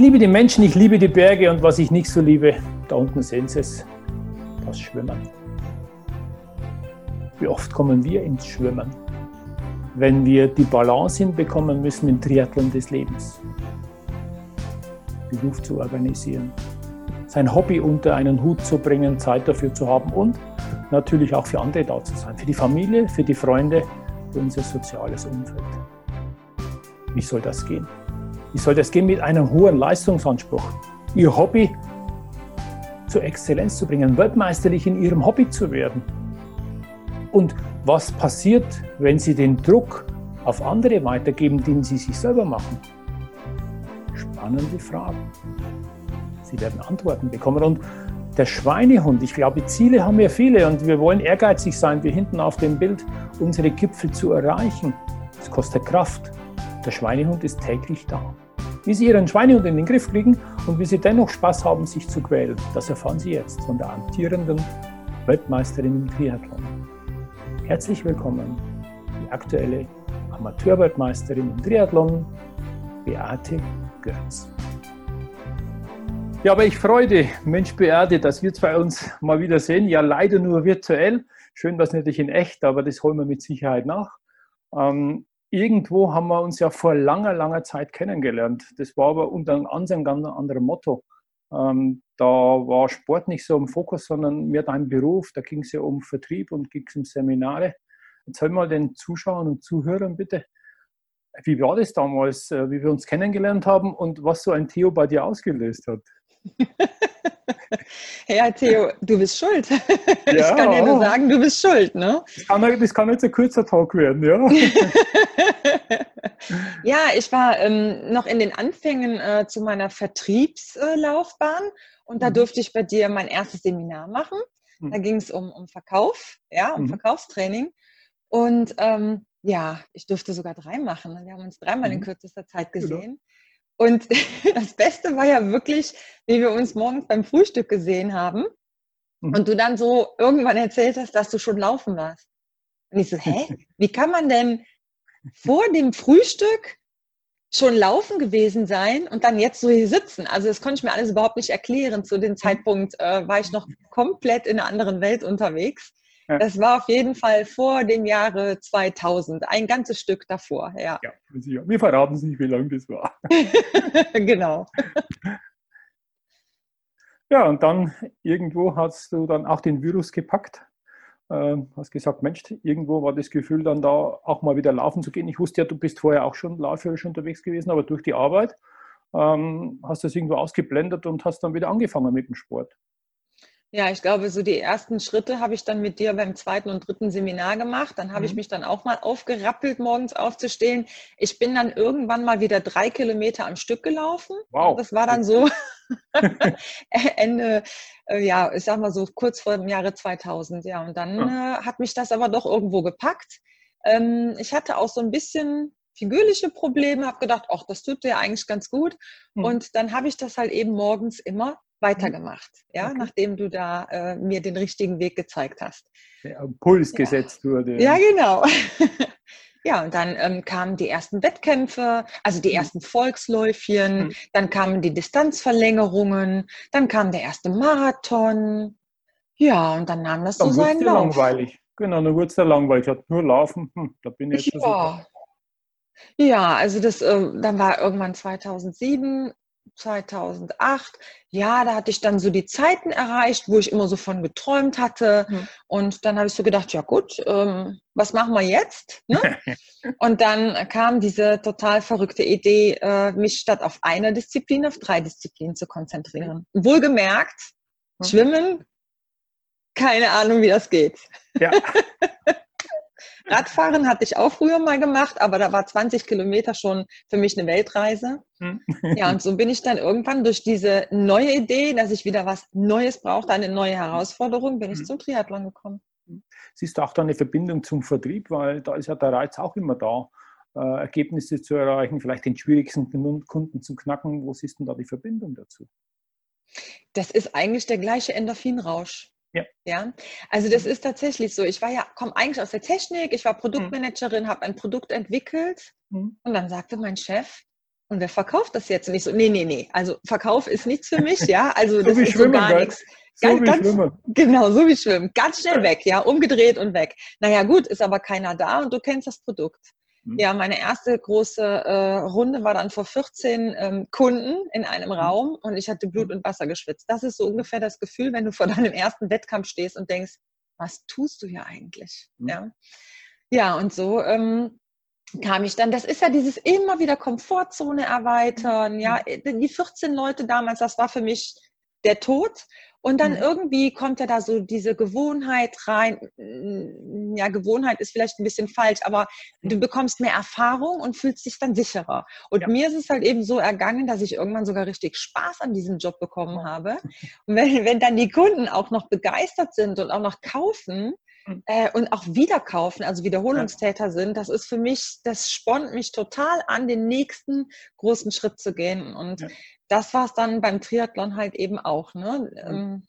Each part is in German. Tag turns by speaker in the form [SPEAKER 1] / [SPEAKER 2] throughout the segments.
[SPEAKER 1] liebe die Menschen, ich liebe die Berge und was ich nicht so liebe, da unten sehen Sie es, das Schwimmen. Wie oft kommen wir ins Schwimmen, wenn wir die Balance hinbekommen müssen im Triathlon des Lebens? Luft zu organisieren, sein Hobby unter einen Hut zu bringen, Zeit dafür zu haben und natürlich auch für andere da zu sein, für die Familie, für die Freunde, für unser soziales Umfeld. Wie soll das gehen? Wie soll das gehen mit einem hohen Leistungsanspruch? Ihr Hobby zur Exzellenz zu bringen, weltmeisterlich in ihrem Hobby zu werden. Und was passiert, wenn Sie den Druck auf andere weitergeben, den Sie sich selber machen? Spannende Fragen. Sie werden Antworten bekommen. Und der Schweinehund, ich glaube, Ziele haben wir viele und wir wollen ehrgeizig sein, wie hinten auf dem Bild, unsere Gipfel zu erreichen. Das kostet Kraft. Der Schweinehund ist täglich da. Wie Sie Ihren Schweinehund in den Griff kriegen und wie Sie dennoch Spaß haben, sich zu quälen, das erfahren Sie jetzt von der amtierenden Weltmeisterin im Triathlon. Herzlich willkommen, die aktuelle Amateurweltmeisterin im Triathlon, Beate Götz. Ja, aber ich freue Mensch Beate, dass wir zwei uns mal wieder sehen. Ja, leider nur virtuell. Schön, was natürlich in echt, aber das holen wir mit Sicherheit nach. Ähm, irgendwo haben wir uns ja vor langer, langer Zeit kennengelernt. Das war aber unter einem ganz anderen Motto. Ähm, da war Sport nicht so im Fokus, sondern mehr dein Beruf. Da ging es ja um Vertrieb und ging es um Seminare. Erzähl mal den Zuschauern und Zuhörern bitte, wie war das damals, äh, wie wir uns kennengelernt haben und was so ein Theo bei dir ausgelöst hat?
[SPEAKER 2] ja, Theo, du bist schuld. Ja. Ich kann ja nur sagen, du bist schuld, ne?
[SPEAKER 1] Das kann, das kann jetzt ein kurzer Talk werden, ja.
[SPEAKER 2] ja, ich war ähm, noch in den Anfängen äh, zu meiner Vertriebslaufbahn äh, und da mhm. durfte ich bei dir mein erstes Seminar machen. Da mhm. ging es um, um Verkauf, ja, um mhm. Verkaufstraining. Und ähm, ja, ich durfte sogar drei machen. Wir haben uns dreimal in mhm. kürzester Zeit genau. gesehen. Und das Beste war ja wirklich, wie wir uns morgens beim Frühstück gesehen haben mhm. und du dann so irgendwann erzählt hast, dass du schon laufen warst. Und ich so, hä? Wie kann man denn vor dem Frühstück schon laufen gewesen sein und dann jetzt so hier sitzen? Also das konnte ich mir alles überhaupt nicht erklären. Zu dem mhm. Zeitpunkt äh, war ich noch komplett in einer anderen Welt unterwegs. Das war auf jeden Fall vor dem Jahre 2000, ein ganzes Stück davor. Ja, ja
[SPEAKER 1] wir verraten es nicht, wie lange das war.
[SPEAKER 2] genau.
[SPEAKER 1] Ja, und dann irgendwo hast du dann auch den Virus gepackt. Äh, hast gesagt, Mensch, irgendwo war das Gefühl dann da auch mal wieder laufen zu gehen. Ich wusste ja, du bist vorher auch schon lauferisch unterwegs gewesen, aber durch die Arbeit ähm, hast du das irgendwo ausgeblendet und hast dann wieder angefangen mit dem Sport.
[SPEAKER 2] Ja, ich glaube, so die ersten Schritte habe ich dann mit dir beim zweiten und dritten Seminar gemacht. Dann habe mhm. ich mich dann auch mal aufgerappelt, morgens aufzustehen. Ich bin dann irgendwann mal wieder drei Kilometer am Stück gelaufen. Wow. Das war dann so Ende, äh, ja, ich sag mal so kurz vor dem Jahre 2000. Ja, und dann ja. Äh, hat mich das aber doch irgendwo gepackt. Ähm, ich hatte auch so ein bisschen figürliche Probleme, habe gedacht, ach, das tut dir eigentlich ganz gut. Mhm. Und dann habe ich das halt eben morgens immer weitergemacht, ja, okay. nachdem du da äh, mir den richtigen Weg gezeigt hast.
[SPEAKER 1] Der Puls ja. gesetzt wurde.
[SPEAKER 2] Ja, genau. ja, und dann ähm, kamen die ersten Wettkämpfe, also die mhm. ersten Volksläufchen, mhm. dann kamen die Distanzverlängerungen, dann kam der erste Marathon. Ja, und dann nahm das dann so seinen Lauf.
[SPEAKER 1] langweilig. Genau, dann wurde es langweilig. Ich hatte nur laufen, hm, da bin ich
[SPEAKER 2] jetzt ja. Ja, also das, äh, dann war irgendwann 2007 2008, ja, da hatte ich dann so die Zeiten erreicht, wo ich immer so von geträumt hatte. Mhm. Und dann habe ich so gedacht, ja gut, ähm, was machen wir jetzt? Ne? und dann kam diese total verrückte Idee, äh, mich statt auf eine Disziplin auf drei Disziplinen zu konzentrieren. Mhm. Wohlgemerkt, mhm. Schwimmen, keine Ahnung, wie das geht. Ja. Radfahren hatte ich auch früher mal gemacht, aber da war 20 Kilometer schon für mich eine Weltreise. Hm. Ja, und so bin ich dann irgendwann durch diese neue Idee, dass ich wieder was Neues brauchte, eine neue Herausforderung, bin ich hm. zum Triathlon gekommen.
[SPEAKER 1] Siehst du auch da eine Verbindung zum Vertrieb, weil da ist ja der Reiz auch immer da, äh, Ergebnisse zu erreichen, vielleicht den schwierigsten Kunden zu knacken. Wo siehst du da die Verbindung dazu?
[SPEAKER 2] Das ist eigentlich der gleiche Endorphinrausch. Ja. ja. Also das ist tatsächlich so. Ich war ja, komme eigentlich aus der Technik, ich war Produktmanagerin, habe ein Produkt entwickelt mhm. und dann sagte mein Chef, und wer verkauft das jetzt? Und ich so, nee, nee, nee. Also Verkauf ist nichts für mich, ja. Also das so ist so gar nichts. So ganz, ganz, schwimmen. Genau, so wie Schwimmen. Ganz schnell weg, ja, umgedreht und weg. Naja, gut, ist aber keiner da und du kennst das Produkt. Hm. Ja, meine erste große äh, Runde war dann vor 14 ähm, Kunden in einem hm. Raum und ich hatte Blut hm. und Wasser geschwitzt. Das ist so ungefähr das Gefühl, wenn du vor deinem ersten Wettkampf stehst und denkst, was tust du hier eigentlich? Mhm. Ja. ja, und so ähm, kam ich dann, das ist ja dieses immer wieder Komfortzone erweitern, ja, die 14 Leute damals, das war für mich der Tod. Und dann mhm. irgendwie kommt ja da so diese Gewohnheit rein. Ja, Gewohnheit ist vielleicht ein bisschen falsch, aber du bekommst mehr Erfahrung und fühlst dich dann sicherer. Und ja. mir ist es halt eben so ergangen, dass ich irgendwann sogar richtig Spaß an diesem Job bekommen habe. Und wenn, wenn dann die Kunden auch noch begeistert sind und auch noch kaufen, mhm. Äh, und auch wieder kaufen, also Wiederholungstäter sind, das ist für mich, das spornt mich total an, den nächsten großen Schritt zu gehen. Und ja das war es dann beim Triathlon halt eben auch. Ne? Mhm. Ähm,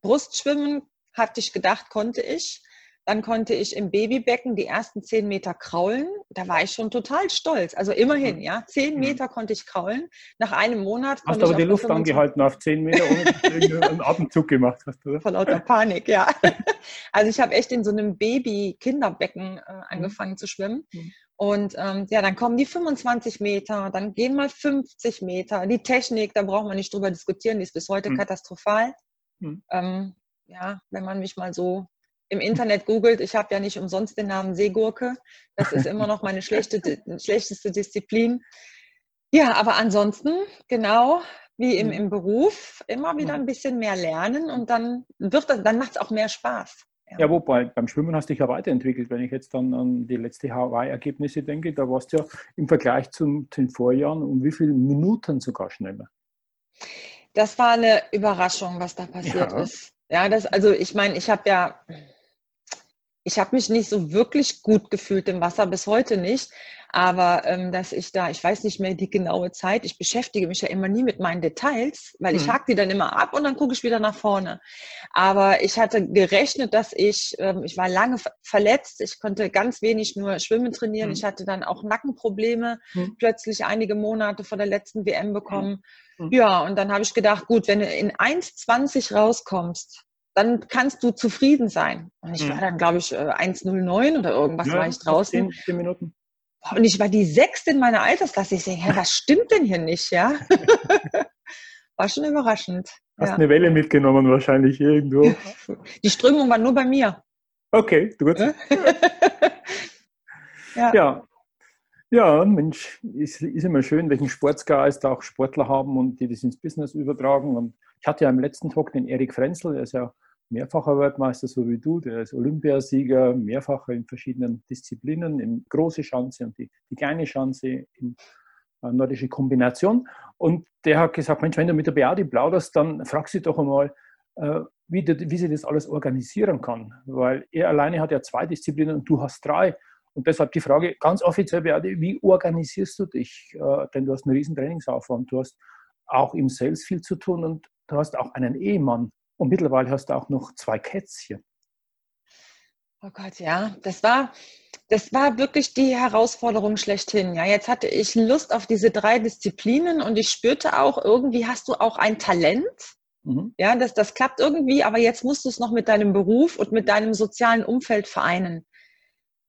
[SPEAKER 2] Brustschwimmen hatte ich gedacht, konnte ich. Dann konnte ich im Babybecken die ersten zehn Meter kraulen. Da war ich schon total stolz. Also immerhin, mhm. ja. Zehn mhm. Meter konnte ich kraulen. Nach einem Monat.
[SPEAKER 1] Hast du aber die Luft angehalten auf zehn Meter, ohne einen Atemzug gemacht hast, oder?
[SPEAKER 2] Vor lauter Panik, ja. Also ich habe echt in so einem Baby-Kinderbecken äh, angefangen mhm. zu schwimmen. Mhm. Und ähm, ja, dann kommen die 25 Meter, dann gehen mal 50 Meter. Die Technik, da braucht man nicht drüber diskutieren, die ist bis heute mhm. katastrophal. Mhm. Ähm, ja, wenn man mich mal so im Internet googelt, ich habe ja nicht umsonst den Namen Seegurke. Das ist immer noch meine schlechte, schlechteste Disziplin. Ja, aber ansonsten, genau wie im, mhm. im Beruf, immer wieder ein bisschen mehr lernen und dann wird das, dann macht es auch mehr Spaß.
[SPEAKER 1] Ja, ja wobei beim Schwimmen hast du dich ja weiterentwickelt. Wenn ich jetzt dann an die letzte Hawaii-Ergebnisse denke, da warst du ja im Vergleich zu den Vorjahren um wie viele Minuten sogar schneller.
[SPEAKER 2] Das war eine Überraschung, was da passiert ja. ist. Ja, das, also ich meine, ich habe ja, ich habe mich nicht so wirklich gut gefühlt im Wasser, bis heute nicht. Aber ähm, dass ich da, ich weiß nicht mehr die genaue Zeit, ich beschäftige mich ja immer nie mit meinen Details, weil ich mhm. hake die dann immer ab und dann gucke ich wieder nach vorne. Aber ich hatte gerechnet, dass ich, ähm, ich war lange verletzt, ich konnte ganz wenig nur Schwimmen trainieren. Mhm. Ich hatte dann auch Nackenprobleme, mhm. plötzlich einige Monate vor der letzten WM bekommen. Mhm. Ja, und dann habe ich gedacht, gut, wenn du in 1,20 rauskommst, dann kannst du zufrieden sein. Und ich war mhm. dann, glaube ich, 1,09 äh, oder irgendwas ja, war ich draußen. 10, 10 Minuten. Und ich war die Sechste in meiner Altersklasse. Ich denke, was stimmt denn hier nicht, ja? war schon überraschend.
[SPEAKER 1] Hast ja. eine Welle mitgenommen wahrscheinlich irgendwo.
[SPEAKER 2] Die Strömung war nur bei mir.
[SPEAKER 1] Okay, gut. ja. ja. Ja, Mensch, ist, ist immer schön, welchen Sportsgeist auch Sportler haben und die das ins Business übertragen. Und ich hatte ja im letzten Talk den Erik Frenzel, der ist ja mehrfacher Weltmeister, so wie du, der ist Olympiasieger, mehrfacher in verschiedenen Disziplinen, in große Schanze und die, die kleine Schanze in äh, nordische Kombination. Und der hat gesagt, Mensch, wenn du mit der Beate plauderst, dann frag sie doch einmal, äh, wie, wie sie das alles organisieren kann. Weil er alleine hat ja zwei Disziplinen und du hast drei. Und deshalb die Frage ganz offiziell, Beate, wie organisierst du dich? Äh, denn du hast einen riesen Trainingsaufwand, du hast auch im Sales viel zu tun und du hast auch einen Ehemann. Und mittlerweile hast du auch noch zwei Kätzchen.
[SPEAKER 2] Oh Gott, ja, das war, das war wirklich die Herausforderung schlechthin. Ja, jetzt hatte ich Lust auf diese drei Disziplinen und ich spürte auch, irgendwie hast du auch ein Talent. Mhm. Ja, das, das klappt irgendwie, aber jetzt musst du es noch mit deinem Beruf und mit deinem sozialen Umfeld vereinen.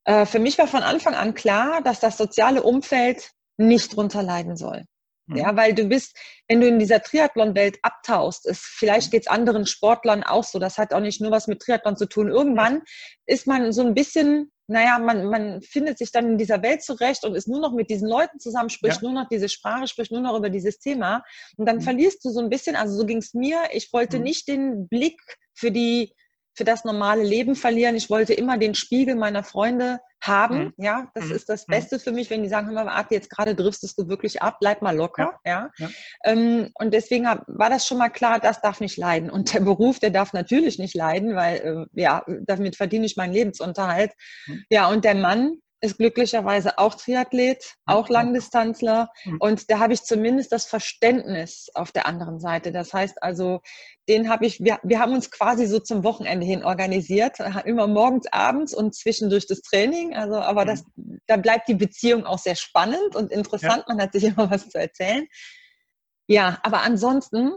[SPEAKER 2] Äh, für mich war von Anfang an klar, dass das soziale Umfeld nicht drunter leiden soll. Ja, mhm. weil du bist, wenn du in dieser Triathlon-Welt abtauchst, ist, vielleicht geht's anderen Sportlern auch so, das hat auch nicht nur was mit Triathlon zu tun. Irgendwann ist man so ein bisschen, naja, man, man findet sich dann in dieser Welt zurecht und ist nur noch mit diesen Leuten zusammen, spricht ja. nur noch diese Sprache, spricht nur noch über dieses Thema. Und dann mhm. verlierst du so ein bisschen, also so ging's mir, ich wollte mhm. nicht den Blick für die für das normale Leben verlieren. Ich wollte immer den Spiegel meiner Freunde haben. Mhm. Ja, das mhm. ist das mhm. Beste für mich, wenn die sagen, hör mal, Arte, jetzt gerade driftest du wirklich ab, bleib mal locker. Ja. ja. ja. Ähm, und deswegen war das schon mal klar, das darf nicht leiden. Und der Beruf, der darf natürlich nicht leiden, weil äh, ja, damit verdiene ich meinen Lebensunterhalt. Mhm. Ja, und der Mann, ist glücklicherweise auch Triathlet, auch Langdistanzler. Mhm. Und da habe ich zumindest das Verständnis auf der anderen Seite. Das heißt also, den habe ich, wir, wir haben uns quasi so zum Wochenende hin organisiert, immer morgens, abends und zwischendurch das Training. Also, aber das, mhm. da bleibt die Beziehung auch sehr spannend und interessant. Ja. Man hat sich immer was zu erzählen. Ja, aber ansonsten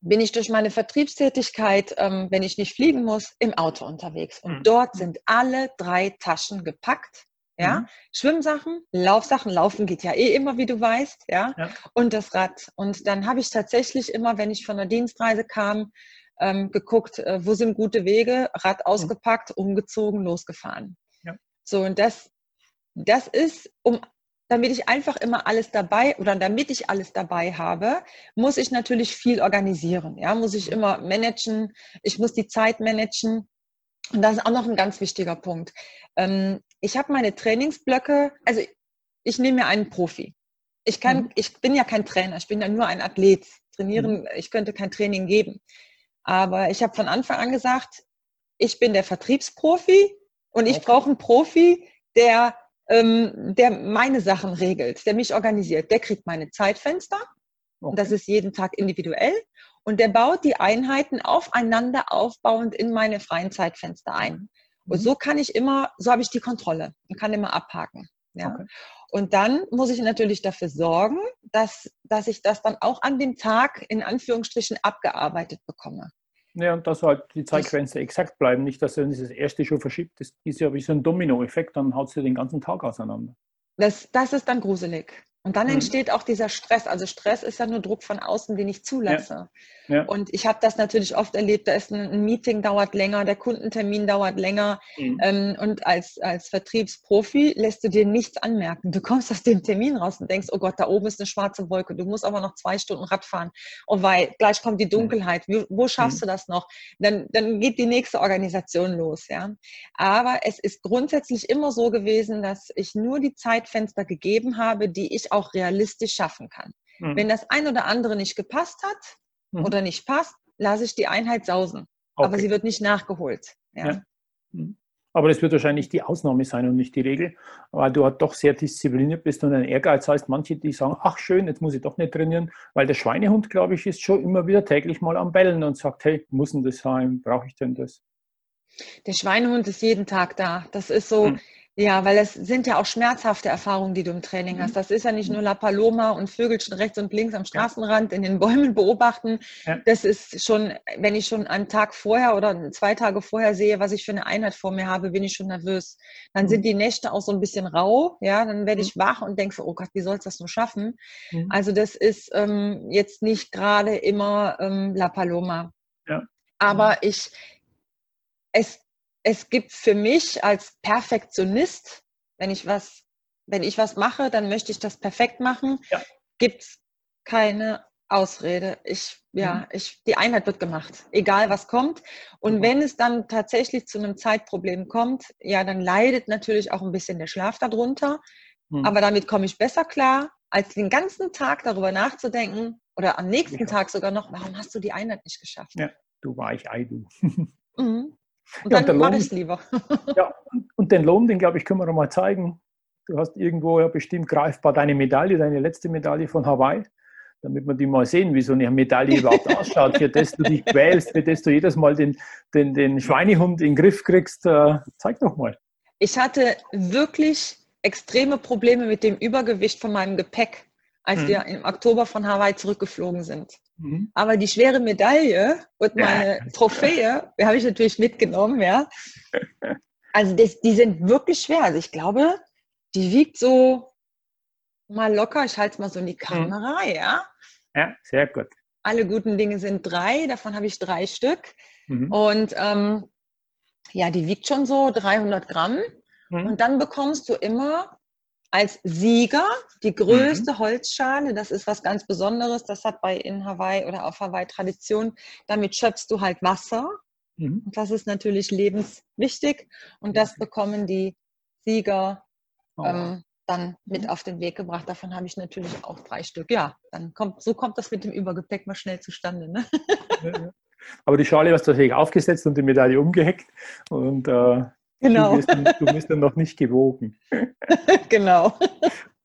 [SPEAKER 2] bin ich durch meine Vertriebstätigkeit, ähm, wenn ich nicht fliegen muss, im Auto unterwegs. Und mhm. dort sind alle drei Taschen gepackt ja, mhm. Schwimmsachen, Laufsachen, Laufen geht ja eh immer, wie du weißt, ja, ja. und das Rad. Und dann habe ich tatsächlich immer, wenn ich von der Dienstreise kam, ähm, geguckt, äh, wo sind gute Wege, Rad mhm. ausgepackt, mhm. umgezogen, losgefahren. Ja. So, und das, das ist, um damit ich einfach immer alles dabei oder damit ich alles dabei habe, muss ich natürlich viel organisieren. Ja, muss ich mhm. immer managen. Ich muss die Zeit managen. Und das ist auch noch ein ganz wichtiger Punkt. Ähm, ich habe meine Trainingsblöcke, also ich nehme mir einen Profi. Ich kann, mhm. ich bin ja kein Trainer, ich bin ja nur ein Athlet. Trainieren, mhm. ich könnte kein Training geben. Aber ich habe von Anfang an gesagt, ich bin der Vertriebsprofi und ich okay. brauche einen Profi, der, ähm, der meine Sachen regelt, der mich organisiert. Der kriegt meine Zeitfenster. Okay. Und das ist jeden Tag individuell. Und der baut die Einheiten aufeinander aufbauend in meine freien Zeitfenster ein. Und mhm. so kann ich immer, so habe ich die Kontrolle und kann immer abhaken. Ja. Okay. Und dann muss ich natürlich dafür sorgen, dass, dass ich das dann auch an dem Tag in Anführungsstrichen abgearbeitet bekomme.
[SPEAKER 1] Ja, und dass halt die Zeitgrenze exakt bleiben, nicht, dass er das erste schon verschiebt. Das ist ja wie so ein Dominoeffekt, dann haut ja den ganzen Tag auseinander.
[SPEAKER 2] Das, das ist dann gruselig. Und dann mhm. entsteht auch dieser Stress. Also Stress ist ja nur Druck von außen, den ich zulasse. Ja. Ja. Und ich habe das natürlich oft erlebt, da ist ein, ein, Meeting dauert länger, der Kundentermin dauert länger. Mhm. Ähm, und als, als Vertriebsprofi lässt du dir nichts anmerken. Du kommst aus dem Termin raus und denkst, oh Gott, da oben ist eine schwarze Wolke. Du musst aber noch zwei Stunden Rad fahren. Und weil gleich kommt die Dunkelheit. Wie, wo schaffst mhm. du das noch? Dann, dann geht die nächste Organisation los. Ja. Aber es ist grundsätzlich immer so gewesen, dass ich nur die Zeitfenster gegeben habe, die ich auch realistisch schaffen kann. Mhm. Wenn das ein oder andere nicht gepasst hat mhm. oder nicht passt, lasse ich die Einheit sausen. Okay. Aber sie wird nicht nachgeholt. Ja. ja.
[SPEAKER 1] Mhm. Aber das wird wahrscheinlich die Ausnahme sein und nicht die Regel, weil du halt doch sehr diszipliniert bist und ein Ehrgeiz heißt, manche, die sagen, ach schön, jetzt muss ich doch nicht trainieren, weil der Schweinehund, glaube ich, ist schon immer wieder täglich mal am Bellen und sagt, hey, muss denn das sein, brauche ich denn das?
[SPEAKER 2] Der Schweinehund ist jeden Tag da. Das ist so, hm. Ja, weil es sind ja auch schmerzhafte Erfahrungen, die du im Training mhm. hast. Das ist ja nicht nur La Paloma und Vögelchen rechts und links am Straßenrand in den Bäumen beobachten. Ja. Das ist schon, wenn ich schon einen Tag vorher oder zwei Tage vorher sehe, was ich für eine Einheit vor mir habe, bin ich schon nervös. Dann mhm. sind die Nächte auch so ein bisschen rau. Ja, dann werde ich mhm. wach und denke oh Gott, wie soll es das nur schaffen? Mhm. Also das ist ähm, jetzt nicht gerade immer ähm, La Paloma. Ja. Aber ich, es es gibt für mich als Perfektionist, wenn ich was, wenn ich was mache, dann möchte ich das perfekt machen, ja. gibt es keine Ausrede. Ich, ja, mhm. ich, die Einheit wird gemacht, egal was kommt. Und mhm. wenn es dann tatsächlich zu einem Zeitproblem kommt, ja, dann leidet natürlich auch ein bisschen der Schlaf darunter. Mhm. Aber damit komme ich besser klar, als den ganzen Tag darüber nachzudenken oder am nächsten ja. Tag sogar noch, warum hast du die Einheit nicht geschafft?
[SPEAKER 1] Ja, du war ich Ei, du.
[SPEAKER 2] Mhm. Und ja, dann mache ich es lieber.
[SPEAKER 1] ja, und den Lohn, den glaube ich, können wir noch mal zeigen. Du hast irgendwo ja bestimmt greifbar deine Medaille, deine letzte Medaille von Hawaii, damit wir die mal sehen, wie so eine Medaille überhaupt ausschaut, für das du dich quälst, für das du jedes Mal den, den, den Schweinehund in den Griff kriegst. Äh, zeig doch mal.
[SPEAKER 2] Ich hatte wirklich extreme Probleme mit dem Übergewicht von meinem Gepäck, als mhm. wir im Oktober von Hawaii zurückgeflogen sind. Mhm. Aber die schwere Medaille und meine ja. Trophäe, die habe ich natürlich mitgenommen, ja. Also das, die sind wirklich schwer. Also ich glaube, die wiegt so mal locker, ich halte es mal so in die mhm. Kamera, mhm. ja.
[SPEAKER 1] Ja, sehr gut.
[SPEAKER 2] Alle guten Dinge sind drei, davon habe ich drei Stück. Mhm. Und ähm, ja, die wiegt schon so 300 Gramm. Mhm. Und dann bekommst du immer als Sieger die größte mhm. Holzschale. Das ist was ganz Besonderes. Das hat bei in Hawaii oder auf Hawaii Tradition. Damit schöpfst du halt Wasser. Mhm. Und das ist natürlich lebenswichtig und das bekommen die Sieger oh. ähm, dann mit mhm. auf den Weg gebracht. Davon habe ich natürlich auch drei Stück. Ja, dann kommt, so kommt das mit dem Übergepäck mal schnell zustande. Ne?
[SPEAKER 1] Aber die Schale hast du tatsächlich aufgesetzt und die Medaille umgeheckt und äh, genau. du, bist, du bist dann noch nicht gewogen.
[SPEAKER 2] genau.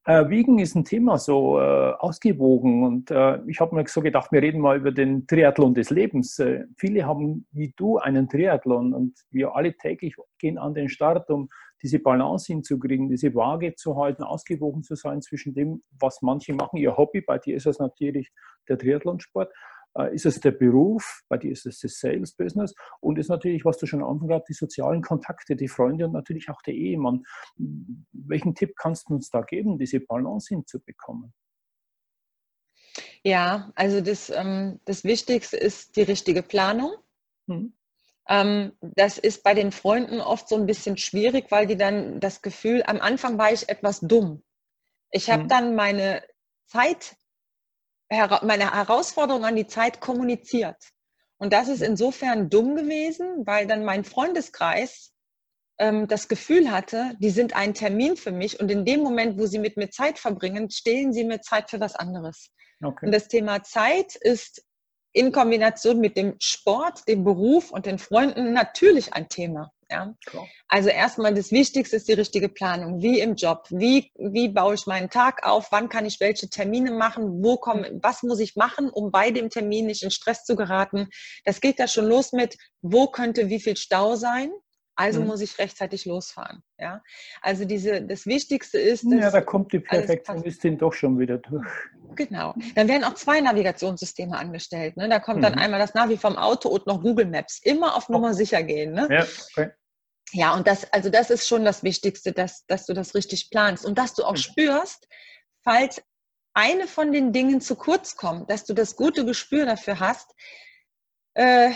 [SPEAKER 1] Äh, Wiegen ist ein Thema, so äh, ausgewogen. Und äh, ich habe mir so gedacht, wir reden mal über den Triathlon des Lebens. Äh, viele haben wie du einen Triathlon und wir alle täglich gehen an den Start, um diese Balance hinzukriegen, diese Waage zu halten, ausgewogen zu sein zwischen dem, was manche machen, ihr Hobby. Bei dir ist das natürlich der Triathlonsport ist es der Beruf, bei dir ist es das Sales Business und ist natürlich, was du schon am Anfang gesagt die sozialen Kontakte, die Freunde und natürlich auch der Ehemann. Welchen Tipp kannst du uns da geben, diese Balance hinzubekommen?
[SPEAKER 2] Ja, also das, ähm, das Wichtigste ist die richtige Planung. Ähm, das ist bei den Freunden oft so ein bisschen schwierig, weil die dann das Gefühl, am Anfang war ich etwas dumm. Ich habe mhm. dann meine Zeit meine Herausforderung an die Zeit kommuniziert. Und das ist insofern dumm gewesen, weil dann mein Freundeskreis ähm, das Gefühl hatte, die sind ein Termin für mich und in dem Moment, wo sie mit mir Zeit verbringen, stehlen sie mir Zeit für was anderes. Okay. Und das Thema Zeit ist in Kombination mit dem Sport, dem Beruf und den Freunden natürlich ein Thema. Ja? Also erstmal das Wichtigste ist die richtige Planung, wie im Job. Wie, wie baue ich meinen Tag auf? Wann kann ich welche Termine machen? Wo komme, mhm. was muss ich machen, um bei dem Termin nicht in Stress zu geraten? Das geht da schon los mit, wo könnte wie viel Stau sein? Also mhm. muss ich rechtzeitig losfahren. Ja, also diese, das Wichtigste ist.
[SPEAKER 1] Ja, da kommt die Perfektionistin doch schon wieder durch.
[SPEAKER 2] Genau. Dann werden auch zwei Navigationssysteme angestellt. Ne? Da kommt mhm. dann einmal das Navi vom Auto und noch Google Maps. Immer auf Nummer sicher gehen. Ne? Ja, okay. Ja, und das, also das ist schon das Wichtigste, dass, dass du das richtig planst und dass du auch mhm. spürst, falls eine von den Dingen zu kurz kommt, dass du das gute Gespür dafür hast. Äh,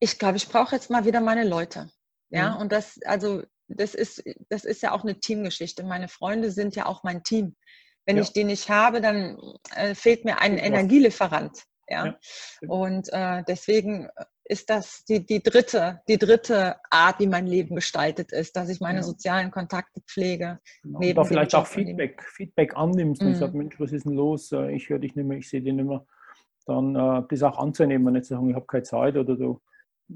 [SPEAKER 2] ich glaube, ich brauche jetzt mal wieder meine Leute. Ja, mhm. und das, also, das ist, das ist ja auch eine Teamgeschichte. Meine Freunde sind ja auch mein Team. Wenn ja. ich die nicht habe, dann äh, fehlt mir ein Energielieferant. Ja. ja. Und äh, deswegen ist das die, die, dritte, die dritte Art, wie mein Leben gestaltet ist, dass ich meine ja. sozialen Kontakte pflege.
[SPEAKER 1] Genau. Neben da vielleicht auch Feedback, Feedback annimmst und mhm. sagst, Mensch, was ist denn los? Äh, ich höre dich nicht mehr, ich sehe dich nicht mehr. Dann äh, das auch anzunehmen, nicht zu sagen, ich habe keine Zeit oder du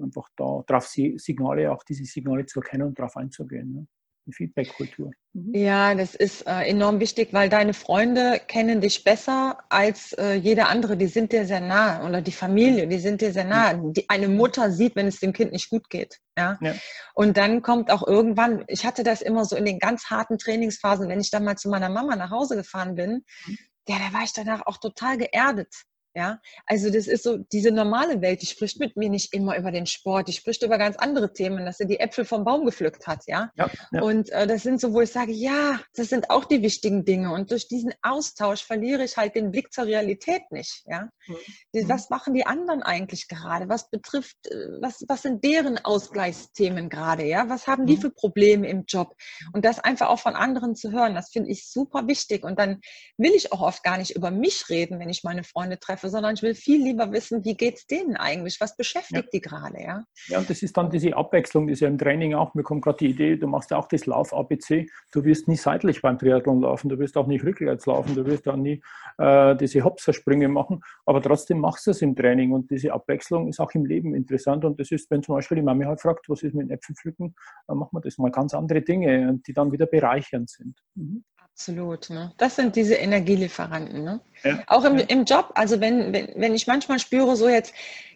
[SPEAKER 1] einfach da drauf Signale, auch diese Signale zu erkennen und darauf einzugehen. Ne? Feedback-Kultur.
[SPEAKER 2] Mhm. Ja, das ist äh, enorm wichtig, weil deine Freunde kennen dich besser als äh, jeder andere. Die sind dir sehr nah oder die Familie, die sind dir sehr nah. Die, eine Mutter sieht, wenn es dem Kind nicht gut geht. Ja? ja? Und dann kommt auch irgendwann, ich hatte das immer so in den ganz harten Trainingsphasen, wenn ich dann mal zu meiner Mama nach Hause gefahren bin, mhm. ja, da war ich danach auch total geerdet. Ja, also das ist so diese normale Welt, die spricht mit mir nicht immer über den Sport, die spricht über ganz andere Themen, dass sie die Äpfel vom Baum gepflückt hat, ja. ja, ja. Und äh, das sind so, wo ich sage, ja, das sind auch die wichtigen Dinge. Und durch diesen Austausch verliere ich halt den Blick zur Realität nicht, ja. Mhm. Was machen die anderen eigentlich gerade? Was betrifft, äh, was, was sind deren Ausgleichsthemen gerade, ja? Was haben die mhm. für Probleme im Job? Und das einfach auch von anderen zu hören, das finde ich super wichtig. Und dann will ich auch oft gar nicht über mich reden, wenn ich meine Freunde treffe treffe, sondern ich will viel lieber wissen, wie geht es denen eigentlich? Was beschäftigt ja. die gerade? Ja?
[SPEAKER 1] ja, und das ist dann diese Abwechslung, die ist ja im Training auch. Mir kommt gerade die Idee, du machst ja auch das Lauf-ABC. Du wirst nie seitlich beim Triathlon laufen, du wirst auch nicht rückwärts laufen, du wirst auch nie äh, diese Hopsersprünge machen, aber trotzdem machst du es im Training und diese Abwechslung ist auch im Leben interessant. Und das ist, wenn zum Beispiel die Mami halt fragt, was ist mit Äpfel pflücken, dann machen wir das mal ganz andere Dinge, die dann wieder bereichernd sind. Mhm.
[SPEAKER 2] Absolut. Ne? Das sind diese Energielieferanten. Ne? Ja, auch im, ja. im Job, also wenn, wenn, wenn ich manchmal spüre, so jetzt,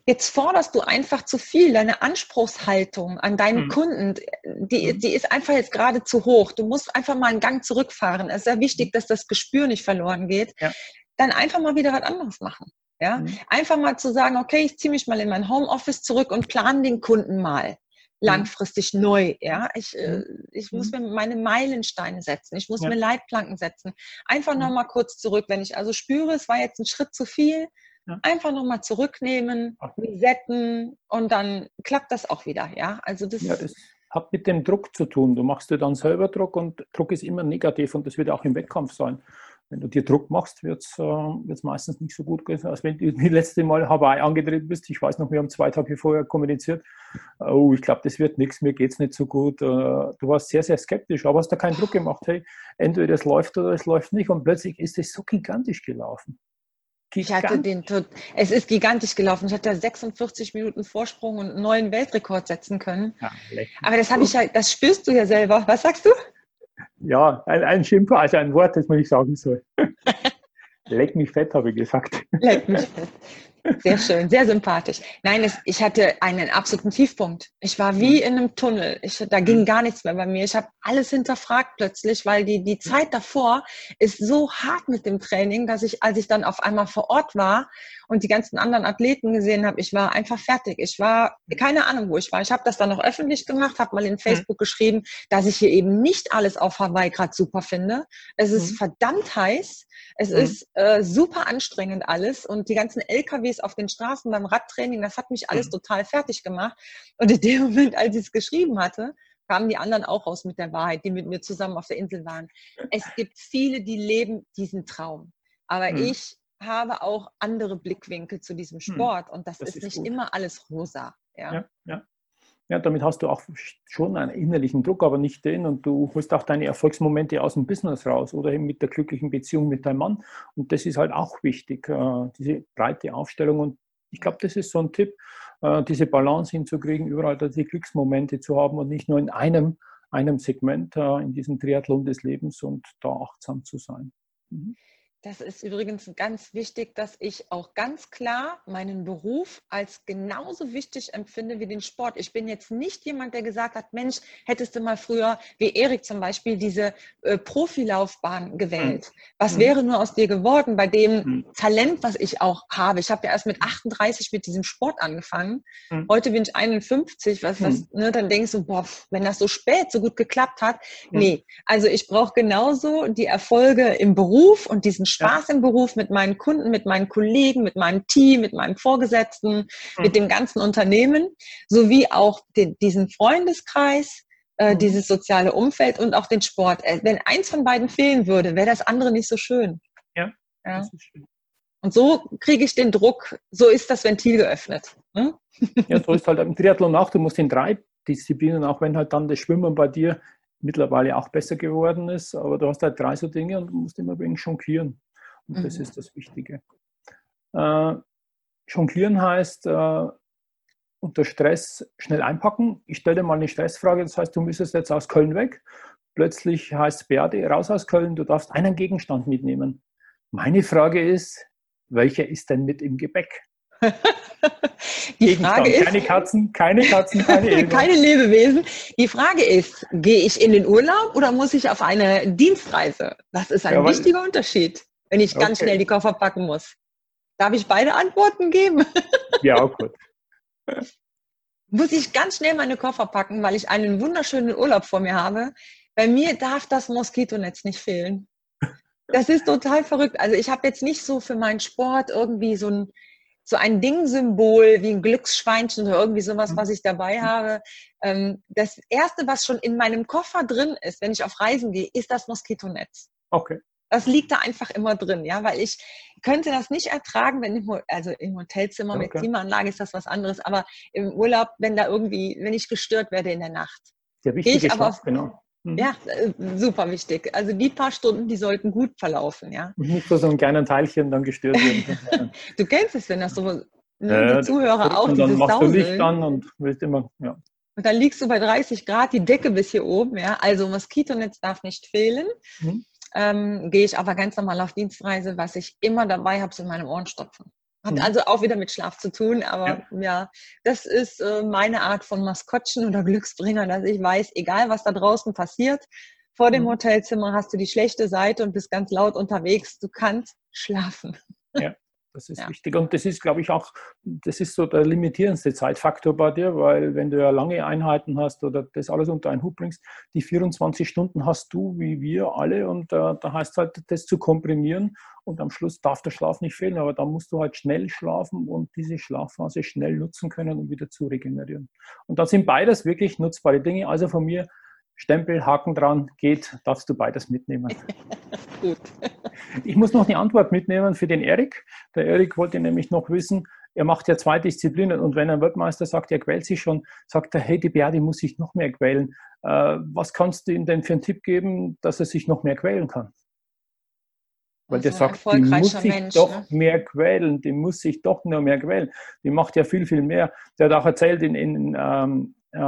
[SPEAKER 2] jetzt forderst du einfach zu viel, deine Anspruchshaltung an deinen mhm. Kunden, die, die ist einfach jetzt gerade zu hoch. Du musst einfach mal einen Gang zurückfahren. Es ist sehr wichtig, dass das Gespür nicht verloren geht. Ja. Dann einfach mal wieder was anderes machen. Ja? Mhm. Einfach mal zu sagen, okay, ich ziehe mich mal in mein Homeoffice zurück und plane den Kunden mal. Mhm. langfristig neu. Ja, ich, äh, mhm. ich muss mhm. mir meine Meilensteine setzen. Ich muss ja. mir Leitplanken setzen. Einfach ja. noch mal kurz zurück. Wenn ich also spüre, es war jetzt ein Schritt zu viel, ja. einfach noch mal zurücknehmen, resetten und dann klappt das auch wieder. Ja,
[SPEAKER 1] also das, ja, das hat mit dem Druck zu tun. Du machst dir dann selber Druck und Druck ist immer negativ und das wird auch im Wettkampf sein. Wenn du dir Druck machst, wird es äh, meistens nicht so gut gehen, als wenn du das letzte Mal Hawaii angetreten bist. Ich weiß noch, wir haben zwei Tage vorher kommuniziert. Oh, ich glaube, das wird nichts, mir geht es nicht so gut. Äh, du warst sehr, sehr skeptisch, aber hast da keinen Druck gemacht. Hey, entweder es läuft oder es läuft nicht. Und plötzlich ist es so gigantisch gelaufen.
[SPEAKER 2] Ich hatte den, es ist gigantisch gelaufen. Ich hatte 46 Minuten Vorsprung und einen neuen Weltrekord setzen können. Ja, Aber das habe ich ja, das spürst du ja selber. Was sagst du?
[SPEAKER 1] Ja, ein, ein Schimpfer, also ein Wort, das man nicht sagen soll. Leck mich fett, habe ich gesagt. Leck mich fett.
[SPEAKER 2] Sehr schön, sehr sympathisch. Nein, es, ich hatte einen absoluten Tiefpunkt. Ich war wie in einem Tunnel. Ich, da ging gar nichts mehr bei mir. Ich habe alles hinterfragt plötzlich, weil die, die Zeit davor ist so hart mit dem Training, dass ich, als ich dann auf einmal vor Ort war und die ganzen anderen Athleten gesehen habe, ich war einfach fertig. Ich war, keine Ahnung, wo ich war. Ich habe das dann noch öffentlich gemacht, habe mal in Facebook mhm. geschrieben, dass ich hier eben nicht alles auf Hawaii gerade super finde. Es ist mhm. verdammt heiß. Es mhm. ist äh, super anstrengend alles und die ganzen LKWs auf den Straßen beim Radtraining, das hat mich alles mhm. total fertig gemacht. Und in dem Moment, als ich es geschrieben hatte, kamen die anderen auch raus mit der Wahrheit, die mit mir zusammen auf der Insel waren. Es gibt viele, die leben diesen Traum. Aber mhm. ich habe auch andere Blickwinkel zu diesem hm, Sport und das, das ist, ist, nicht gut. immer alles rosa. Ja.
[SPEAKER 1] ja. Ja, ja. damit hast du auch schon einen innerlichen Druck, aber nicht den und du holst auch deine Erfolgsmomente aus dem Business raus oder eben mit der glücklichen Beziehung mit deinem Mann und das ist halt auch wichtig, äh, diese breite Aufstellung und ich glaube, das ist so ein Tipp, äh, diese Balance hinzukriegen, überall die Glücksmomente zu haben und nicht nur in einem, einem Segment äh, in diesem Triathlon des Lebens und da achtsam zu sein. Mhm.
[SPEAKER 2] Das ist übrigens ganz wichtig, dass ich auch ganz klar meinen Beruf als genauso wichtig empfinde wie den Sport. Ich bin jetzt nicht jemand, der gesagt hat, Mensch, hättest du mal früher, wie Erik zum Beispiel, diese äh, Profilaufbahn gewählt. Mhm. Was mhm. wäre nur aus dir geworden bei dem mhm. Talent, was ich auch habe? Ich habe ja erst mit 38 mit diesem Sport angefangen. Mhm. Heute bin ich 51. Was, was, mhm. ne, dann denkst du, boah, wenn das so spät so gut geklappt hat. Mhm. Nee, also ich brauche genauso die Erfolge im Beruf und diesen Spaß ja. im Beruf mit meinen Kunden, mit meinen Kollegen, mit meinem Team, mit meinen Vorgesetzten, mhm. mit dem ganzen Unternehmen, sowie auch den, diesen Freundeskreis, äh, mhm. dieses soziale Umfeld und auch den Sport. Äh, wenn eins von beiden fehlen würde, wäre das andere nicht so schön. Ja, ja. schön. Und so kriege ich den Druck, so ist das Ventil geöffnet. Hm?
[SPEAKER 1] Ja, so ist halt im Triathlon auch, du musst in drei Disziplinen, auch wenn halt dann das Schwimmen bei dir mittlerweile auch besser geworden ist, aber du hast halt drei so Dinge und musst immer ein wenig jonglieren. Und mhm. das ist das Wichtige. Äh, jonglieren heißt äh, unter Stress schnell einpacken. Ich stelle dir mal eine Stressfrage, das heißt, du müsstest jetzt aus Köln weg. Plötzlich heißt es, Beate, raus aus Köln, du darfst einen Gegenstand mitnehmen. Meine Frage ist, welcher ist denn mit im Gepäck?
[SPEAKER 2] Die Frage ist,
[SPEAKER 1] keine Katzen, keine Katzen, keine
[SPEAKER 2] Lebewesen. keine Lebewesen. Die Frage ist, gehe ich in den Urlaub oder muss ich auf eine Dienstreise? Das ist ein ja, wichtiger Unterschied, wenn ich ganz okay. schnell die Koffer packen muss. Darf ich beide Antworten geben?
[SPEAKER 1] Ja, gut.
[SPEAKER 2] muss ich ganz schnell meine Koffer packen, weil ich einen wunderschönen Urlaub vor mir habe. Bei mir darf das Moskitonetz nicht fehlen. Das ist total verrückt. Also ich habe jetzt nicht so für meinen Sport irgendwie so ein so ein Dingsymbol wie ein Glücksschweinchen oder irgendwie sowas, was ich dabei mhm. habe. Ähm, das erste, was schon in meinem Koffer drin ist, wenn ich auf Reisen gehe, ist das Moskitonetz.
[SPEAKER 1] Okay.
[SPEAKER 2] Das liegt da einfach immer drin, ja, weil ich könnte das nicht ertragen, wenn im, also im Hotelzimmer okay. mit Klimaanlage ist das was anderes, aber im Urlaub, wenn da irgendwie, wenn ich gestört werde in der Nacht.
[SPEAKER 1] Der wichtige Schlaf, genau.
[SPEAKER 2] Mhm. Ja, äh, super wichtig. Also die paar Stunden, die sollten gut verlaufen, ja.
[SPEAKER 1] nicht für so ein kleinen Teilchen dann gestört werden.
[SPEAKER 2] du kennst es, wenn das so ne, die Zuhörer auch
[SPEAKER 1] und dann machst Dauseln. du Licht an und willst immer, ja.
[SPEAKER 2] Und dann liegst du bei 30 Grad, die Decke bis hier oben, ja. Also Moskitonetz darf nicht fehlen. Mhm. Ähm, Gehe ich aber ganz normal auf Dienstreise, was ich immer dabei habe, sind meine Ohrenstopfen. Hat mhm. also auch wieder mit Schlaf zu tun, aber ja, ja das ist äh, meine Art von Maskottchen oder Glücksbringer, dass ich weiß, egal was da draußen passiert, vor dem mhm. Hotelzimmer hast du die schlechte Seite und bist ganz laut unterwegs, du kannst schlafen.
[SPEAKER 1] Ja. Das ist ja. wichtig. Und das ist, glaube ich, auch, das ist so der limitierendste Zeitfaktor bei dir, weil wenn du ja lange Einheiten hast oder das alles unter einen Hut bringst, die 24 Stunden hast du, wie wir alle. Und äh, da heißt es halt, das zu komprimieren. Und am Schluss darf der Schlaf nicht fehlen, aber da musst du halt schnell schlafen und diese Schlafphase schnell nutzen können, um wieder zu regenerieren. Und da sind beides wirklich nutzbare Dinge. Also von mir Stempel, Haken dran, geht, darfst du beides mitnehmen. Gut. Ich muss noch eine Antwort mitnehmen für den Erik. Der Erik wollte nämlich noch wissen, er macht ja zwei Disziplinen und wenn ein Weltmeister sagt, er quält sich schon, sagt er, hey, die Beate muss sich noch mehr quälen. Äh, was kannst du ihm denn für einen Tipp geben, dass er sich noch mehr quälen kann? Weil also der sagt, die muss sich Mensch, doch ne? mehr quälen, die muss sich doch nur mehr quälen. Die macht ja viel, viel mehr. Der hat auch erzählt in, in ähm, äh,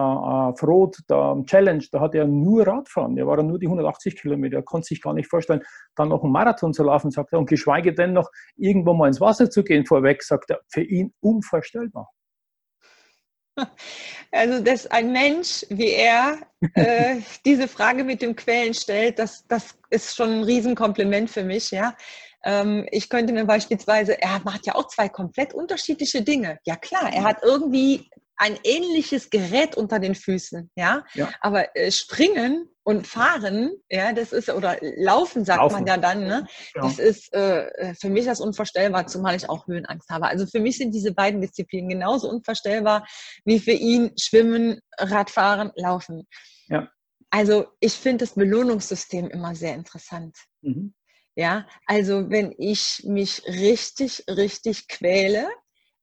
[SPEAKER 1] Frot, da Challenge, da hat er nur Radfahren, der war nur die 180 Kilometer, er konnte sich gar nicht vorstellen, dann noch einen Marathon zu laufen, sagt er, und geschweige denn noch irgendwo mal ins Wasser zu gehen vorweg, sagt er, für ihn unvorstellbar.
[SPEAKER 2] Also, dass ein Mensch wie er äh, diese Frage mit dem Quellen stellt, das, das ist schon ein Riesenkompliment für mich, ja. Ähm, ich könnte mir beispielsweise, er macht ja auch zwei komplett unterschiedliche Dinge. Ja klar, er hat irgendwie ein ähnliches Gerät unter den Füßen, ja. ja. Aber äh, springen und fahren, ja, das ist, oder laufen sagt laufen. man ja dann, ne? Ja. Das ist äh, äh, für mich das unvorstellbar, zumal ich auch Höhenangst habe. Also für mich sind diese beiden Disziplinen genauso unvorstellbar wie für ihn Schwimmen, Radfahren, Laufen. Ja. Also ich finde das Belohnungssystem immer sehr interessant. Mhm. Ja, also wenn ich mich richtig, richtig quäle,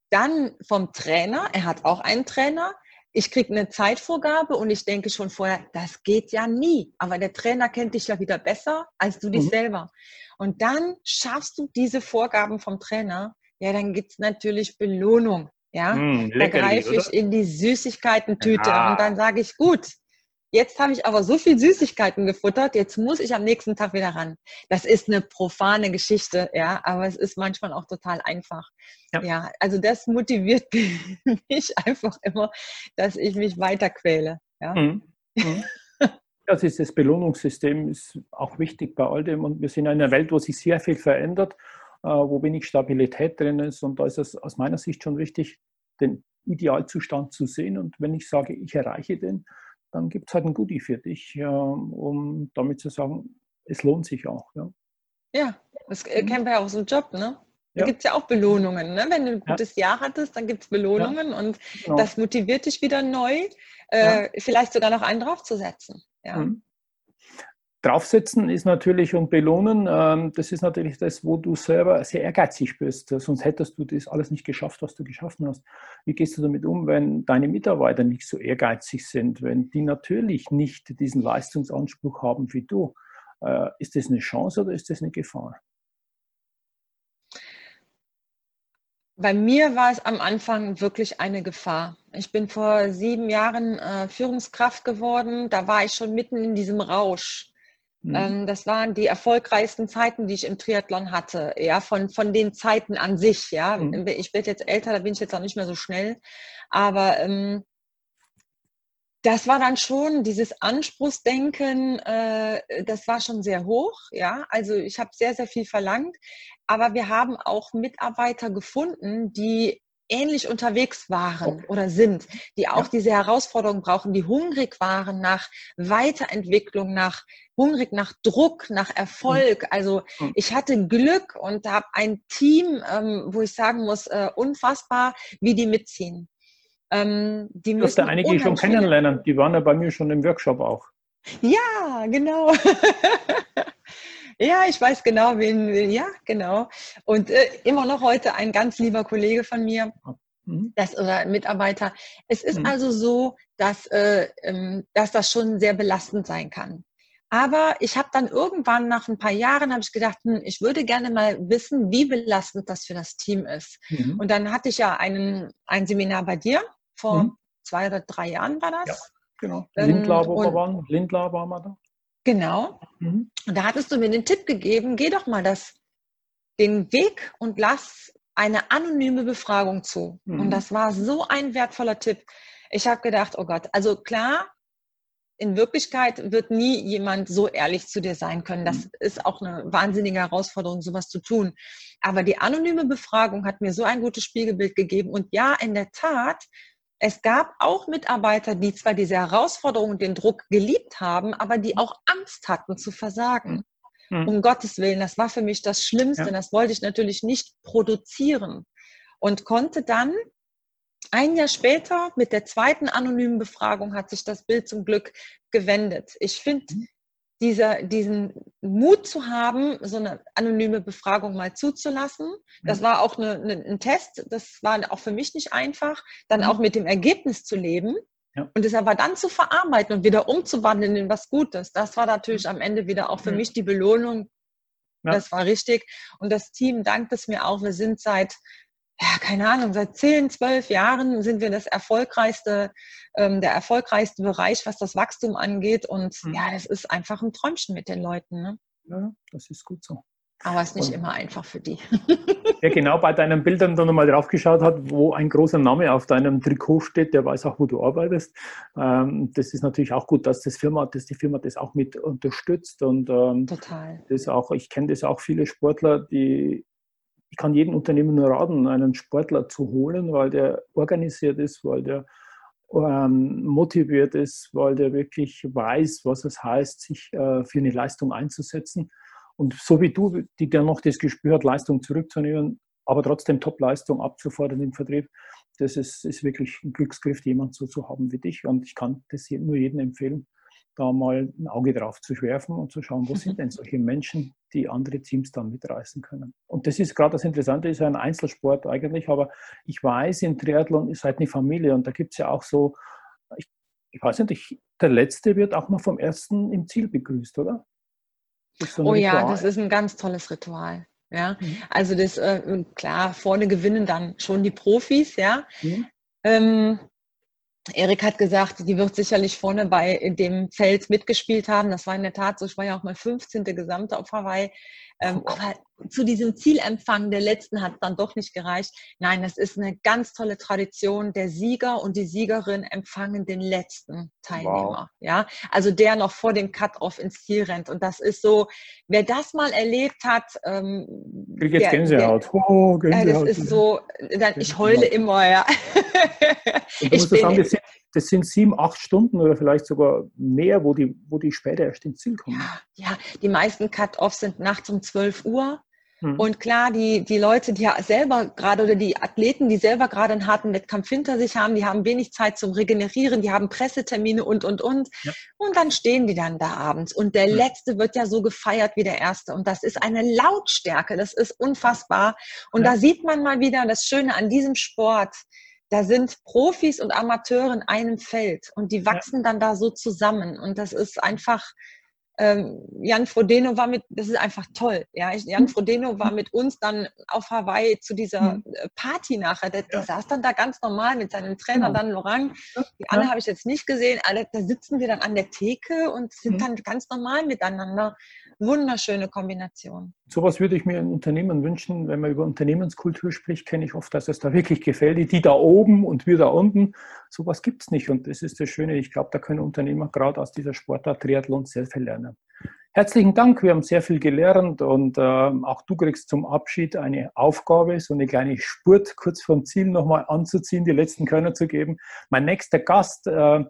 [SPEAKER 2] dann vom Trainer, er hat auch einen Trainer, ich kriege eine Zeitvorgabe und ich denke schon vorher, das geht ja nie. Aber der Trainer kennt dich ja wieder besser als du dich mhm. selber. Und dann schaffst du diese Vorgaben vom Trainer, ja, dann gibt es natürlich Belohnung. Ja, mm, da greife ich in die Süßigkeiten-Tüte ja. und dann sage ich, gut, Jetzt habe ich aber so viel Süßigkeiten gefuttert, jetzt muss ich am nächsten Tag wieder ran. Das ist eine profane Geschichte, ja, aber es ist manchmal auch total einfach. Ja, ja also das motiviert mich einfach immer, dass ich mich weiter quäle. Ja. Mhm.
[SPEAKER 1] Mhm. Das ist das Belohnungssystem ist auch wichtig bei all dem und wir sind in einer Welt, wo sich sehr viel verändert, äh, wo wenig Stabilität drin ist und da ist es aus meiner Sicht schon wichtig, den Idealzustand zu sehen und wenn ich sage, ich erreiche den, dann gibt es halt ein Goodie für dich, um damit zu sagen, es lohnt sich auch. Ja,
[SPEAKER 2] ja das mhm. kennen wir ja aus dem Job, ne? Da ja. gibt es ja auch Belohnungen. Ne? Wenn du ein gutes ja. Jahr hattest, dann gibt es Belohnungen ja. und genau. das motiviert dich wieder neu, äh, vielleicht sogar noch einen draufzusetzen. Ja. Mhm.
[SPEAKER 1] Draufsetzen ist natürlich und belohnen, ähm, das ist natürlich das, wo du selber sehr ehrgeizig bist. Sonst hättest du das alles nicht geschafft, was du geschaffen hast. Wie gehst du damit um, wenn deine Mitarbeiter nicht so ehrgeizig sind, wenn die natürlich nicht diesen Leistungsanspruch haben wie du? Äh, ist das eine Chance oder ist das eine Gefahr?
[SPEAKER 2] Bei mir war es am Anfang wirklich eine Gefahr. Ich bin vor sieben Jahren äh, Führungskraft geworden. Da war ich schon mitten in diesem Rausch. Mhm. Ähm, das waren die erfolgreichsten Zeiten, die ich im Triathlon hatte, ja, von, von den Zeiten an sich, ja. Mhm. Ich werde jetzt älter, da bin ich jetzt auch nicht mehr so schnell. Aber ähm, das war dann schon dieses Anspruchsdenken, äh, das war schon sehr hoch, ja. Also ich habe sehr, sehr viel verlangt, aber wir haben auch Mitarbeiter gefunden, die ähnlich unterwegs waren oder sind, die auch diese Herausforderungen brauchen, die hungrig waren nach Weiterentwicklung, nach hungrig nach Druck, nach Erfolg. Mhm. Also mhm. ich hatte Glück und habe ein Team, ähm, wo ich sagen muss, äh, unfassbar, wie die mitziehen.
[SPEAKER 1] Ähm, die du hast ja einige schon kennenlernen, die waren ja bei mir schon im Workshop auch.
[SPEAKER 2] Ja, genau. Ja, ich weiß genau, wen, ja, genau. Und äh, immer noch heute ein ganz lieber Kollege von mir, mhm. das, oder Mitarbeiter. Es ist mhm. also so, dass, äh, ähm, dass das schon sehr belastend sein kann. Aber ich habe dann irgendwann nach ein paar Jahren habe ich gedacht, hm, ich würde gerne mal wissen, wie belastend das für das Team ist. Mhm. Und dann hatte ich ja einen, ein Seminar bei dir vor mhm. zwei oder drei Jahren war das. Ja,
[SPEAKER 1] genau. Ähm, Lindlar, wo wir waren. Lindlar waren wir da.
[SPEAKER 2] Genau. Mhm. Und da hattest du mir den Tipp gegeben, geh doch mal das, den Weg und lass eine anonyme Befragung zu. Mhm. Und das war so ein wertvoller Tipp. Ich habe gedacht, oh Gott, also klar, in Wirklichkeit wird nie jemand so ehrlich zu dir sein können. Das mhm. ist auch eine wahnsinnige Herausforderung, sowas zu tun. Aber die anonyme Befragung hat mir so ein gutes Spiegelbild gegeben. Und ja, in der Tat es gab auch Mitarbeiter, die zwar diese Herausforderung und den Druck geliebt haben, aber die auch Angst hatten zu versagen. Mhm. Um Gottes Willen, das war für mich das Schlimmste. Ja. Das wollte ich natürlich nicht produzieren und konnte dann ein Jahr später mit der zweiten anonymen Befragung hat sich das Bild zum Glück gewendet. Ich finde, mhm. Dieser, diesen Mut zu haben, so eine anonyme Befragung mal zuzulassen, das mhm. war auch eine, eine, ein Test, das war auch für mich nicht einfach, dann mhm. auch mit dem Ergebnis zu leben. Ja. Und es aber dann zu verarbeiten und wieder umzuwandeln in was Gutes, das war natürlich am Ende wieder auch für mich die Belohnung. Ja. Das war richtig. Und das Team dankt es mir auch. Wir sind seit ja, keine Ahnung, seit zehn, zwölf Jahren sind wir das erfolgreichste, ähm, der erfolgreichste Bereich, was das Wachstum angeht. Und mhm. ja, es ist einfach ein Träumchen mit den Leuten. Ne?
[SPEAKER 1] Ja, das ist gut so.
[SPEAKER 2] Aber es ist nicht Und, immer einfach für die.
[SPEAKER 1] Wer genau bei deinen Bildern dann nochmal drauf geschaut hat, wo ein großer Name auf deinem Trikot steht, der weiß auch, wo du arbeitest. Ähm, das ist natürlich auch gut, dass, das Firma, dass die Firma das auch mit unterstützt. Und ähm,
[SPEAKER 2] Total.
[SPEAKER 1] Das auch, ich kenne das auch viele Sportler, die ich kann jedem Unternehmen nur raten, einen Sportler zu holen, weil der organisiert ist, weil der ähm, motiviert ist, weil der wirklich weiß, was es heißt, sich äh, für eine Leistung einzusetzen. Und so wie du, die dann noch das Gespür hat, Leistung zurückzunehmen, aber trotzdem Top-Leistung abzufordern im Vertrieb, das ist, ist wirklich ein Glücksgriff, jemand so zu haben wie dich. Und ich kann das nur jedem empfehlen, da mal ein Auge drauf zu werfen und zu schauen, wo mhm. sind denn solche Menschen, die andere Teams dann mitreißen können. Und das ist gerade das Interessante, ist ja ein Einzelsport eigentlich, aber ich weiß, im Triathlon ist halt eine Familie und da gibt es ja auch so, ich, ich weiß nicht, ich, der Letzte wird auch mal vom Ersten im Ziel begrüßt, oder?
[SPEAKER 2] So oh Ritual. ja, das ist ein ganz tolles Ritual. Ja, mhm. also das, äh, klar, vorne gewinnen dann schon die Profis, ja. Mhm. Ähm, Erik hat gesagt, die wird sicherlich vorne bei dem Feld mitgespielt haben. Das war in der Tat so. Ich war ja auch mal 15. Gesamte auf Hawaii. Ähm, aber zu diesem Zielempfang der letzten hat es dann doch nicht gereicht. Nein, das ist eine ganz tolle Tradition. Der Sieger und die Siegerin empfangen den letzten Teilnehmer. Wow. Ja, also der noch vor dem Cut-off ins Ziel rennt. Und das ist so, wer das mal erlebt hat, ähm,
[SPEAKER 1] Krieg jetzt der, Gänsehaut. Der, oh,
[SPEAKER 2] Gänsehaut. das ist so, dann, ich heule immer, ja.
[SPEAKER 1] Ich bin, sagen, das, sind, das sind sieben, acht Stunden oder vielleicht sogar mehr, wo die, wo die später erst ins Ziel kommen.
[SPEAKER 2] Ja, ja die meisten Cut-offs sind nachts um 12 Uhr. Mhm. Und klar, die, die Leute, die selber gerade oder die Athleten, die selber gerade einen harten Wettkampf hinter sich haben, die haben wenig Zeit zum Regenerieren, die haben Pressetermine und, und, und. Ja. Und dann stehen die dann da abends. Und der mhm. Letzte wird ja so gefeiert wie der Erste. Und das ist eine Lautstärke, das ist unfassbar. Und ja. da sieht man mal wieder das Schöne an diesem Sport. Da sind Profis und Amateure in einem Feld und die wachsen ja. dann da so zusammen. Und das ist einfach, ähm, Jan Frodeno war mit, das ist einfach toll. Ja, Jan mhm. Frodeno war mit uns dann auf Hawaii zu dieser mhm. äh, Party nachher. Der, der ja. saß dann da ganz normal mit seinem Trainer, genau. dann Lorang. Die alle ja. habe ich jetzt nicht gesehen. Alle, da sitzen wir dann an der Theke und sind mhm. dann ganz normal miteinander wunderschöne Kombination.
[SPEAKER 1] Sowas würde ich mir in Unternehmen wünschen. Wenn man über Unternehmenskultur spricht, kenne ich oft, dass es da wirklich gefällt. Die da oben und wir da unten. Sowas gibt es nicht. Und das ist das Schöne. Ich glaube, da können Unternehmer gerade aus dieser Sportart Triathlon sehr viel lernen. Herzlichen Dank, wir haben sehr viel gelernt und äh, auch du kriegst zum Abschied eine Aufgabe, so eine kleine Spurt kurz vorm Ziel nochmal anzuziehen, die letzten Körner zu geben. Mein nächster Gast äh,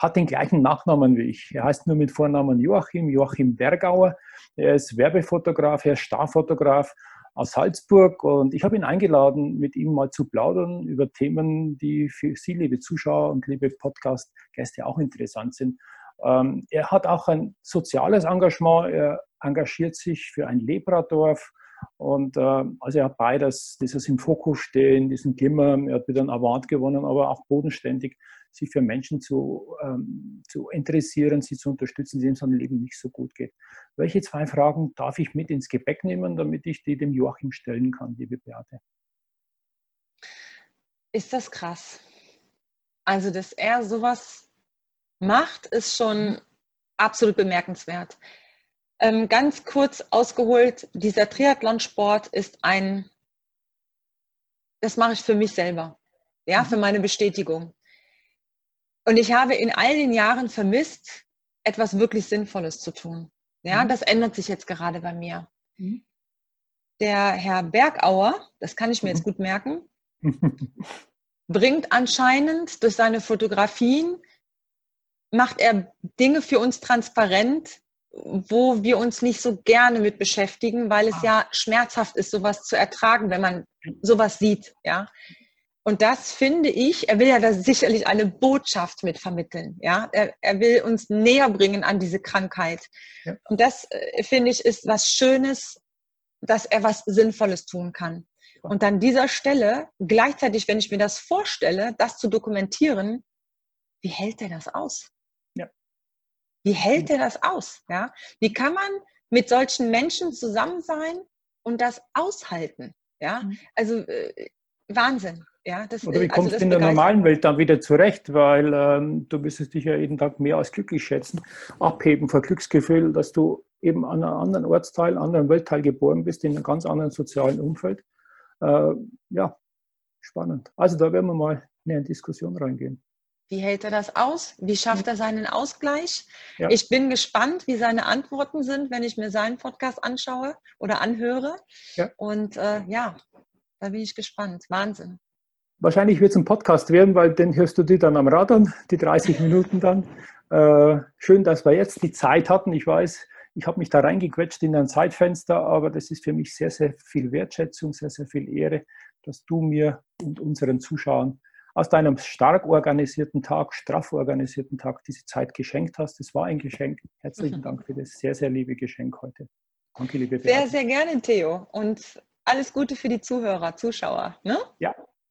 [SPEAKER 1] hat den gleichen Nachnamen wie ich. Er heißt nur mit Vornamen Joachim, Joachim Bergauer. Er ist Werbefotograf, er ist Starfotograf aus Salzburg und ich habe ihn eingeladen, mit ihm mal zu plaudern über Themen, die für Sie, liebe Zuschauer und liebe Podcast-Gäste, auch interessant sind. Ähm, er hat auch ein soziales Engagement, er engagiert sich für ein Lebradorf und äh, also er hat beides, dieses im Fokus stehen, diesen Glimmer, er hat wieder einen Award gewonnen, aber auch bodenständig sich für Menschen zu, ähm, zu interessieren, sie zu unterstützen, denen es am Leben nicht so gut geht. Welche zwei Fragen darf ich mit ins Gepäck nehmen, damit ich die dem Joachim stellen kann, liebe Beate?
[SPEAKER 2] Ist das krass? Also, dass er sowas macht, ist schon mhm. absolut bemerkenswert. Ähm, ganz kurz ausgeholt, dieser Triathlonsport ist ein, das mache ich für mich selber, ja, mhm. für meine Bestätigung. Und ich habe in all den Jahren vermisst, etwas wirklich Sinnvolles zu tun. Ja, mhm. das ändert sich jetzt gerade bei mir. Mhm. Der Herr Bergauer, das kann ich mir jetzt mhm. gut merken, bringt anscheinend durch seine Fotografien, macht er Dinge für uns transparent, wo wir uns nicht so gerne mit beschäftigen, weil es ah. ja schmerzhaft ist, sowas zu ertragen, wenn man sowas sieht. Ja, Und das finde ich, er will ja da sicherlich eine Botschaft mit vermitteln. Ja, er, er will uns näher bringen an diese Krankheit. Ja. Und das äh, finde ich ist was Schönes, dass er was Sinnvolles tun kann. Und an dieser Stelle, gleichzeitig, wenn ich mir das vorstelle, das zu dokumentieren, wie hält er das aus? Ja. Wie hält er das aus? Ja? Wie kann man mit solchen Menschen zusammen sein und das aushalten? Ja, mhm. also äh, Wahnsinn. Ja,
[SPEAKER 1] das, Oder wie also kommst du in der normalen Welt dann wieder zurecht, weil ähm, du müsstest dich ja jeden Tag mehr als glücklich schätzen, abheben vor Glücksgefühl, dass du eben an einem anderen Ortsteil, anderen Weltteil geboren bist, in einem ganz anderen sozialen Umfeld. Äh, ja, spannend. Also da werden wir mal in eine Diskussion reingehen.
[SPEAKER 2] Wie hält er das aus? Wie schafft er seinen Ausgleich? Ja. Ich bin gespannt, wie seine Antworten sind, wenn ich mir seinen Podcast anschaue oder anhöre. Ja. Und äh, ja, da bin ich gespannt. Wahnsinn.
[SPEAKER 1] Wahrscheinlich wird es ein Podcast werden, weil den hörst du dir dann am Rad an, die 30 Minuten dann. Äh, schön, dass wir jetzt die Zeit hatten. Ich weiß, ich habe mich da reingequetscht in ein Zeitfenster, aber das ist für mich sehr, sehr viel Wertschätzung, sehr, sehr viel Ehre, dass du mir und unseren Zuschauern aus deinem stark organisierten Tag, straff organisierten Tag diese Zeit geschenkt hast. Es war ein Geschenk. Herzlichen Dank für das sehr, sehr liebe Geschenk heute.
[SPEAKER 2] Danke, liebe Beate. Sehr, sehr gerne, Theo. Und alles Gute für die Zuhörer, Zuschauer. Ne?
[SPEAKER 1] Ja,